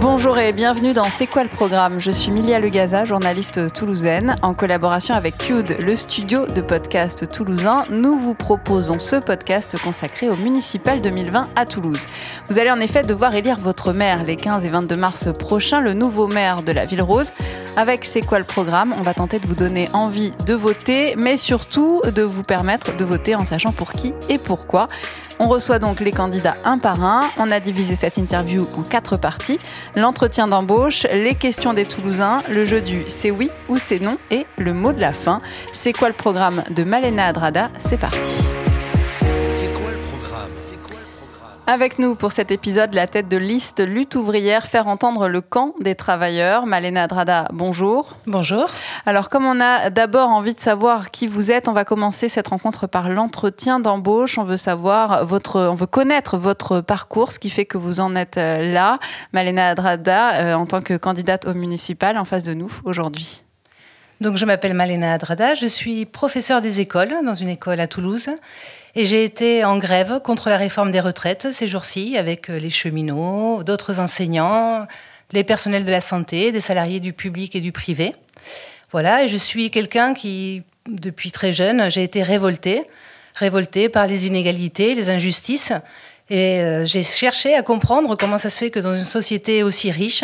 Bonjour et bienvenue dans C'est quoi le programme? Je suis Milia Legaza, journaliste toulousaine. En collaboration avec Cube, le studio de podcast toulousain, nous vous proposons ce podcast consacré au municipal 2020 à Toulouse. Vous allez en effet devoir élire votre maire les 15 et 22 mars prochains, le nouveau maire de la Ville Rose. Avec C'est quoi le programme? On va tenter de vous donner envie de voter, mais surtout de vous permettre de voter en sachant pour qui et pourquoi. On reçoit donc les candidats un par un. On a divisé cette interview en quatre parties. L'entretien d'embauche, les questions des Toulousains, le jeu du c'est oui ou c'est non et le mot de la fin. C'est quoi le programme de Malena Adrada? C'est parti. Avec nous pour cet épisode, la tête de liste Lutte ouvrière, faire entendre le camp des travailleurs. Malena Drada, bonjour. Bonjour. Alors, comme on a d'abord envie de savoir qui vous êtes, on va commencer cette rencontre par l'entretien d'embauche. On veut savoir votre, on veut connaître votre parcours, ce qui fait que vous en êtes euh, là. Malena Drada, euh, en tant que candidate au municipal, en face de nous aujourd'hui. Donc, je m'appelle Malena Adrada, je suis professeure des écoles dans une école à Toulouse et j'ai été en grève contre la réforme des retraites ces jours-ci avec euh, les cheminots, d'autres enseignants, les personnels de la santé, des salariés du public et du privé. Voilà, et je suis quelqu'un qui, depuis très jeune, j'ai été révoltée, révoltée par les inégalités, les injustices. Et euh, j'ai cherché à comprendre comment ça se fait que dans une société aussi riche,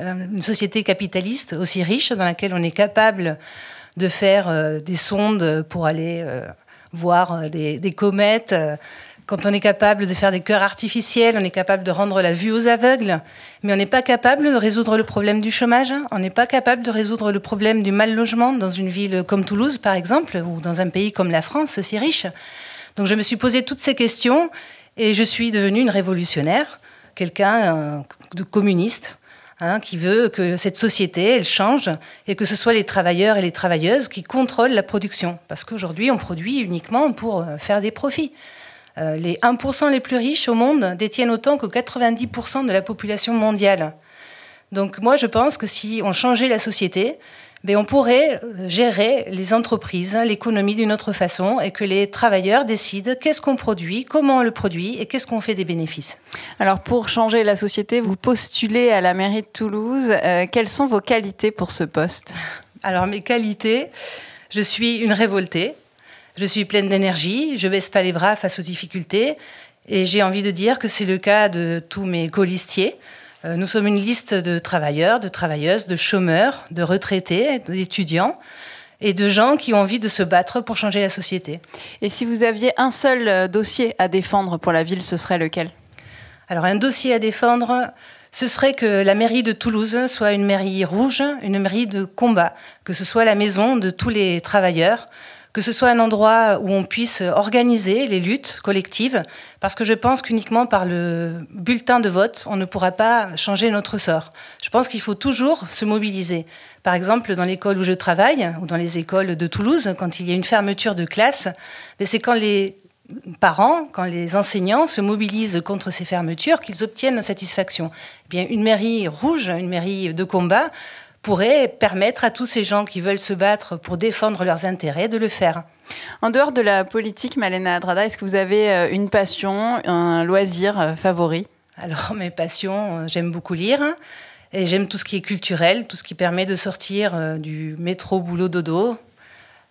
une société capitaliste aussi riche, dans laquelle on est capable de faire des sondes pour aller voir euh, des, comètes, euh, quand on est capable de faire des cœurs artificiels, on est capable de rendre la vue aux aveugles, mais on n'est pas capable de résoudre le problème du chômage, on n'est pas capable de résoudre le problème du mal logement dans une ville comme Toulouse, par exemple, ou dans un pays comme la France, si riche. Donc je me suis posé toutes ces questions et je suis devenue une révolutionnaire, quelqu'un euh, de communiste, Hein, qui veut que cette société, change et que ce soit les travailleurs et les travailleuses qui contrôlent la production. Parce qu'aujourd'hui, on produit uniquement pour euh, faire des profits. Euh, les 1% les plus riches au monde détiennent autant que 90% de la population mondiale. Donc moi, je pense que si on changeait la société, mais on pourrait gérer les entreprises, l'économie d'une autre façon et que les travailleurs décident qu'est-ce qu'on produit, comment on le produit et qu'est-ce qu'on fait des bénéfices. Alors pour changer la société, vous postulez à la mairie de Toulouse. Euh, quelles sont vos qualités pour ce poste? Alors mes qualités, je suis une révoltée, je suis pleine d'énergie, je baisse pas les bras face aux difficultés et j'ai envie de dire que c'est le cas de tous mes colistiers. Euh, nous sommes une liste de travailleurs, de travailleuses, de chômeurs, de retraités, d'étudiants et de gens qui ont envie de se battre pour changer la société. Et si vous aviez un seul euh, dossier à défendre pour la ville, ce serait lequel? Alors un dossier à défendre, ce serait que la mairie de Toulouse soit une mairie rouge, une mairie de combat, que ce soit la maison de tous les travailleurs, que ce soit un endroit où on puisse organiser les luttes collectives, parce que je pense qu'uniquement par le bulletin de vote, on ne pourra pas changer notre sort. Je pense qu'il faut toujours se mobiliser. Par exemple, dans l'école où je travaille, ou dans les écoles de Toulouse, quand il y a une fermeture de classe, c'est quand les parents, quand les enseignants se mobilisent contre ces fermetures, qu'ils obtiennent satisfaction. Eh bien, une mairie rouge, une mairie de combat, pourrait permettre à tous ces gens qui veulent se battre pour défendre leurs intérêts de le faire. En dehors de la politique, Malena Adrada, est-ce que vous avez euh, une passion, un loisir euh, favori? Alors, mes passions, euh, j'aime beaucoup lire. Et j'aime tout ce qui est culturel, tout ce qui permet de sortir du métro boulot dodo,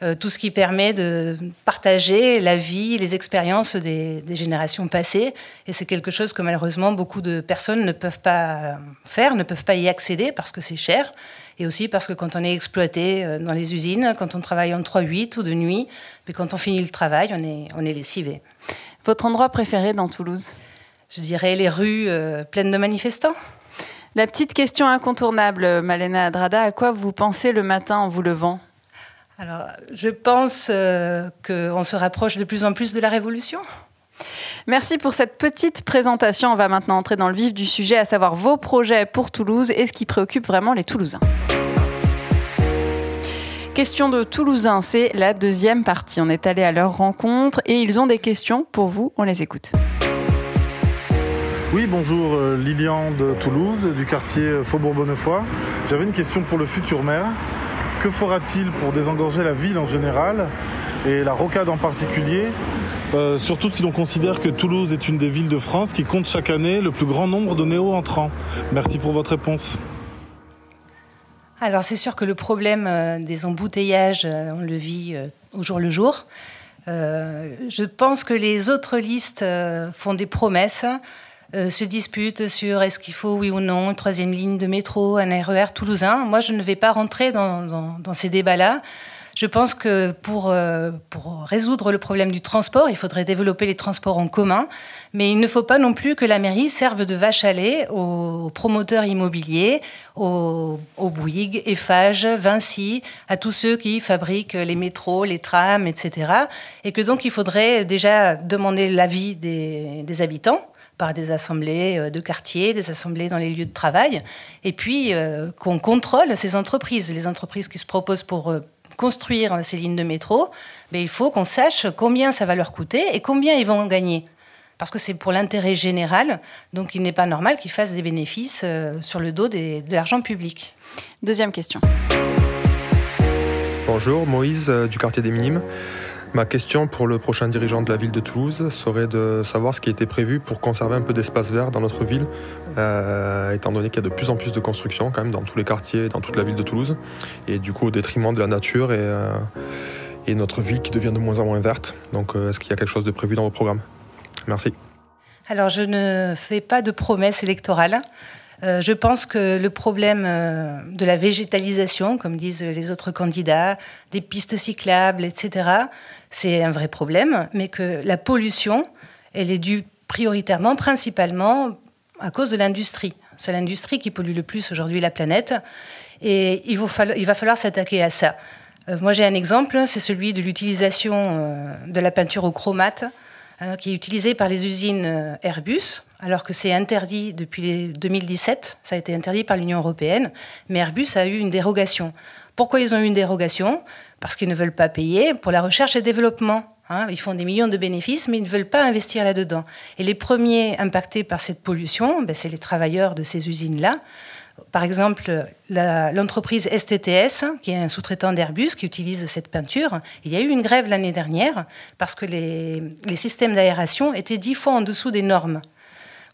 euh, tout ce qui permet de partager la vie, les expériences des, générations passées. Et c'est quelque chose que malheureusement beaucoup de personnes ne peuvent pas faire, ne peuvent pas y accéder parce que c'est cher. Et aussi parce que quand on est exploité euh, dans les usines, quand on travaille en 3-8 ou de nuit, mais quand on finit le travail, on est, on est lessivé. Votre endroit préféré dans Toulouse? Je dirais les rues euh, pleines de manifestants. La petite question incontournable, Malena Adrada, à quoi vous pensez le matin en vous levant? Alors, je pense euh, qu'on se rapproche de plus en plus de la révolution. Merci pour cette petite présentation. On va maintenant entrer dans le vif du sujet, à savoir vos projets pour Toulouse et ce qui préoccupe vraiment les Toulousains. Question de Toulousains, c'est la deuxième partie. On est allé à leur rencontre et ils ont des questions pour vous. On les écoute. Oui, bonjour, euh, Lilian de Toulouse, du quartier Faubourg-Bonnefoy. J'avais une question pour le futur maire. Que fera-t-il pour désengorger la ville en général et la rocade en particulier euh, surtout si l'on considère que Toulouse est une des villes de France qui compte chaque année le plus grand nombre de néo-entrants. Merci pour votre réponse. Alors c'est sûr que le problème euh, des embouteillages, euh, on le vit au jour le jour. je pense que les autres listes font des promesses, se disputent sur est-ce qu'il faut oui ou non une troisième ligne de métro, un RER toulousain. Moi je ne vais pas rentrer dans ces débats-là. Je pense que pour, euh, pour résoudre le problème du transport, il faudrait développer les transports en commun, mais il ne faut pas non plus que la mairie serve de vache à lait aux promoteurs immobiliers, aux, aux Bouygues, Eiffage, Vinci, à tous ceux qui fabriquent les métros, les trams, etc. Et que donc il faudrait déjà demander l'avis des, des habitants par des assemblées euh, de quartier, des assemblées dans les lieux de travail, et puis euh, qu'on contrôle ces entreprises, les entreprises qui se proposent pour construire ces lignes de métro, mais il faut qu'on sache combien ça va leur coûter et combien ils vont en gagner. Parce que c'est pour l'intérêt général, donc il n'est pas normal qu'ils fassent des bénéfices euh, sur le dos de l'argent public. Deuxième question. Bonjour, Moïse euh, du quartier des Minimes. Ma question pour le prochain dirigeant de la ville de Toulouse serait de savoir ce qui était prévu pour conserver un peu d'espace vert dans notre ville, euh, étant donné qu'il y a de plus en plus de constructions quand même dans tous les quartiers, dans toute la ville de Toulouse, et du coup au détriment de la nature et, euh, notre ville qui devient de moins en moins verte. Donc euh, est-ce qu'il y a quelque chose de prévu dans vos programmes Merci. Alors je ne fais pas de promesses électorales. Euh, je pense que le problème euh, de la végétalisation, comme disent les autres candidats, des pistes cyclables, etc., c'est un vrai problème, mais que la pollution, elle est due prioritairement, principalement, à cause de l'industrie. C'est l'industrie qui pollue le plus aujourd'hui la planète, et il, va falloir s'attaquer à ça. Euh, moi, j'ai un exemple, c'est celui de l'utilisation de la peinture au chromate, qui est utilisée par les usines Airbus alors que c'est interdit depuis 2017, ça a été interdit par l'Union européenne, mais Airbus a eu une dérogation. Pourquoi ils ont eu une dérogation? Parce qu'ils ne veulent pas payer pour la recherche et développement. Hein. ils font des millions de bénéfices, mais ils ne veulent pas investir là-dedans. Et les premiers impactés par cette pollution, ben, c'est les travailleurs de ces usines-là. Par exemple, l'entreprise STTS, qui est un sous-traitant d'Airbus, qui utilise cette peinture, il y a eu une grève l'année dernière parce que les, systèmes d'aération étaient dix fois en dessous des normes.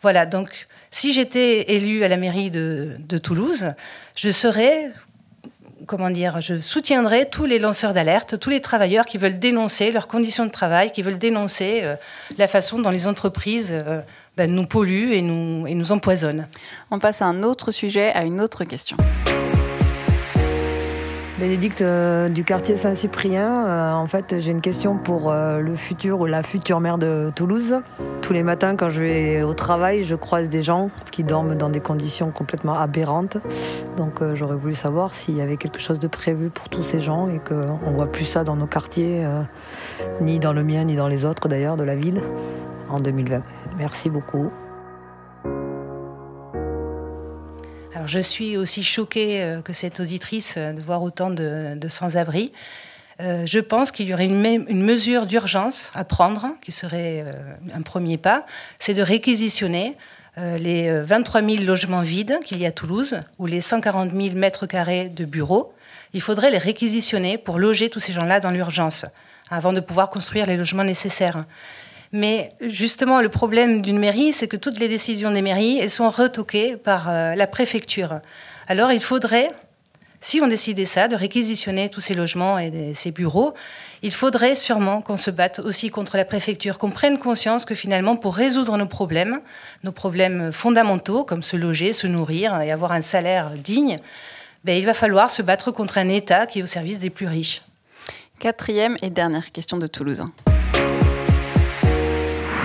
Voilà, donc si j'étais élue à la mairie de, Toulouse, je serais comment dire, je tous les lanceurs d'alerte, tous les travailleurs qui veulent dénoncer leurs conditions de travail, qui veulent dénoncer euh, la façon dont les entreprises euh, ben, nous polluent et nous, et nous empoisonnent. On passe à un autre sujet, à une autre question. Bénédicte euh, du quartier Saint-Cyprien. Euh, en fait, j'ai une question pour euh, le futur ou la future maire de Toulouse. Tous les matins, quand je vais au travail, je croise des gens qui dorment dans des conditions complètement aberrantes. Donc, j'aurais voulu savoir s'il y avait quelque chose de prévu pour tous ces gens et qu'on ne voit plus ça dans nos quartiers, ni dans le mien, ni dans les autres d'ailleurs de la ville, en 2020. Merci beaucoup. je suis aussi choquée euh, que cette auditrice euh, de voir autant de, sans-abri. Euh, je pense qu'il y aurait une, une mesure d'urgence à prendre, qui serait un premier pas, c'est de réquisitionner les 23 000 logements vides qu'il y a à Toulouse, ou les 140 000 mètres carrés de bureaux. Il faudrait les réquisitionner pour loger tous ces gens-là dans l'urgence, avant de pouvoir construire les logements nécessaires. Mais justement, le problème d'une mairie, c'est que toutes les décisions des mairies sont retoquées par euh, la préfecture. Alors il faudrait, si on décidait ça, de réquisitionner tous ces logements et ces bureaux, il faudrait sûrement qu'on se batte aussi contre la préfecture, qu'on prenne conscience que finalement, pour résoudre nos problèmes, nos problèmes fondamentaux, comme se loger, se nourrir et avoir un salaire digne, ben, il va falloir se battre contre un État qui est au service des plus riches. Quatrième et dernière question de Toulouse.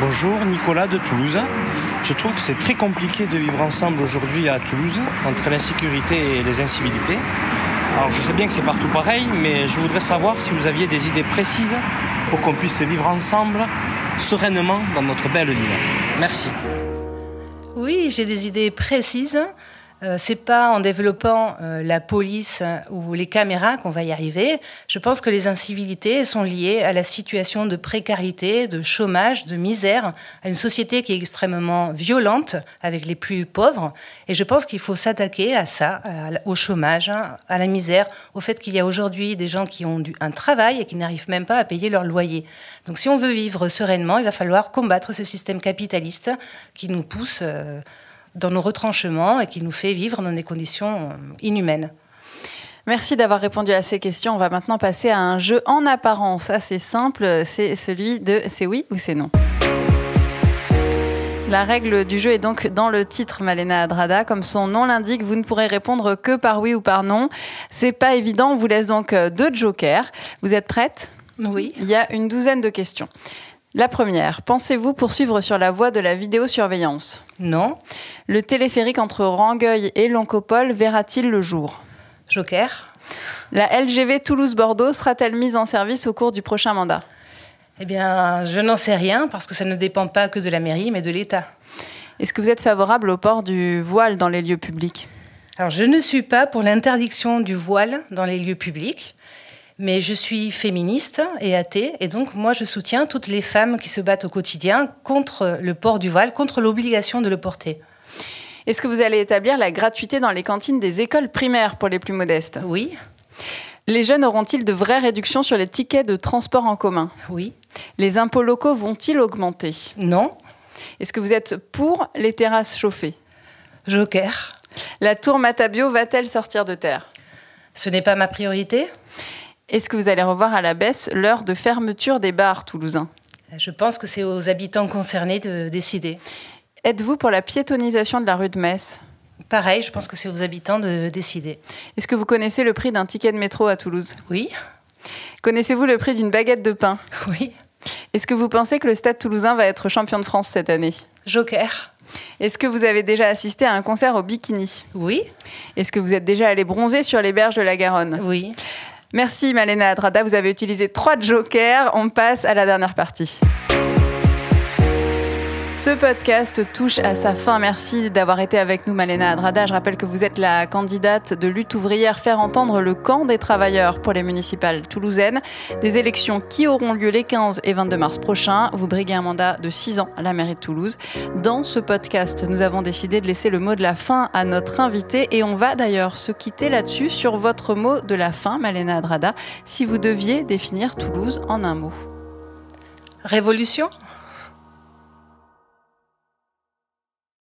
Bonjour, Nicolas de Toulouse. Je trouve que c'est très compliqué de vivre ensemble aujourd'hui à Toulouse, entre l'insécurité et les incivilités. Alors je sais bien que c'est partout pareil, mais je voudrais savoir si vous aviez des idées précises pour qu'on puisse vivre ensemble sereinement dans notre belle ville. Merci. Oui, j'ai des idées précises. Euh, c'est pas en développant euh, la police euh, ou les caméras qu'on va y arriver. Je pense que les incivilités sont liées à la situation de précarité, de chômage, de misère, à une société qui est extrêmement violente avec les plus pauvres. Et je pense qu'il faut s'attaquer à ça, au chômage, hein, à la misère, au fait qu'il y a aujourd'hui des gens qui ont un travail et qui n'arrivent même pas à payer leur loyer. Donc si on veut vivre sereinement, il va falloir combattre ce système capitaliste qui nous pousse dans nos retranchements et qui nous fait vivre dans des conditions inhumaines. Merci d'avoir répondu à ces questions. On va maintenant passer à un jeu en apparence assez simple. C'est celui de c'est oui ou c'est non. La règle du jeu est donc dans le titre Malena Adrada. Comme son nom l'indique, vous ne pourrez répondre que par oui ou par non. C'est pas évident. On vous laisse donc deux jokers. Vous êtes prête Oui. Il y a une douzaine de questions. La première, pensez-vous poursuivre sur la voie de la vidéosurveillance? Non. Le téléphérique entre Rangueil et Loncopole verra-t-il le jour? Joker. La LGV Toulouse-Bordeaux sera-t-elle mise en service au cours du prochain mandat? Eh bien, je n'en sais rien parce que ça ne dépend pas que de la mairie, mais de l'État. Est-ce que vous êtes favorable au port du voile dans les lieux publics? Alors, je ne suis pas pour l'interdiction du voile dans les lieux publics. Mais je suis féministe et athée, et donc moi je soutiens toutes les femmes qui se battent au quotidien contre le port du voile, contre l'obligation de le porter. Est-ce que vous allez établir la gratuité dans les cantines des écoles primaires pour les plus modestes? Oui. Les jeunes auront-ils de vraies réductions sur les tickets de transport en commun? Oui. Les impôts locaux vont-ils augmenter? Non. Est-ce que vous êtes pour les terrasses chauffées? Joker. La tour Matabio va-t-elle sortir de terre? Ce n'est pas ma priorité? Est-ce que vous allez revoir à la baisse l'heure de fermeture des bars toulousains Je pense que c'est aux habitants concernés de décider. Êtes-vous pour la piétonisation de la rue de Metz Pareil, je pense que c'est aux habitants de décider. Est-ce que vous connaissez le prix d'un ticket de métro à Toulouse Oui. Connaissez-vous le prix d'une baguette de pain Oui. Est-ce que vous pensez que le Stade toulousain va être champion de France cette année Joker. Est-ce que vous avez déjà assisté à un concert au bikini Oui. Est-ce que vous êtes déjà allé bronzer sur les berges de la Garonne Oui. Merci Malena Adrada, vous avez utilisé trois jokers. On passe à la dernière partie. Ce podcast touche à sa fin. Merci d'avoir été avec nous, Malena Adrada. Je rappelle que vous êtes la candidate de lutte ouvrière Faire entendre le camp des travailleurs pour les municipales toulousaines. Des élections qui auront lieu les 15 et 22 mars prochains. Vous briguez un mandat de 6 ans à la mairie de Toulouse. Dans ce podcast, nous avons décidé de laisser le mot de la fin à notre invité et on va d'ailleurs se quitter là-dessus sur votre mot de la fin, Malena Adrada, si vous deviez définir Toulouse en un mot. Révolution?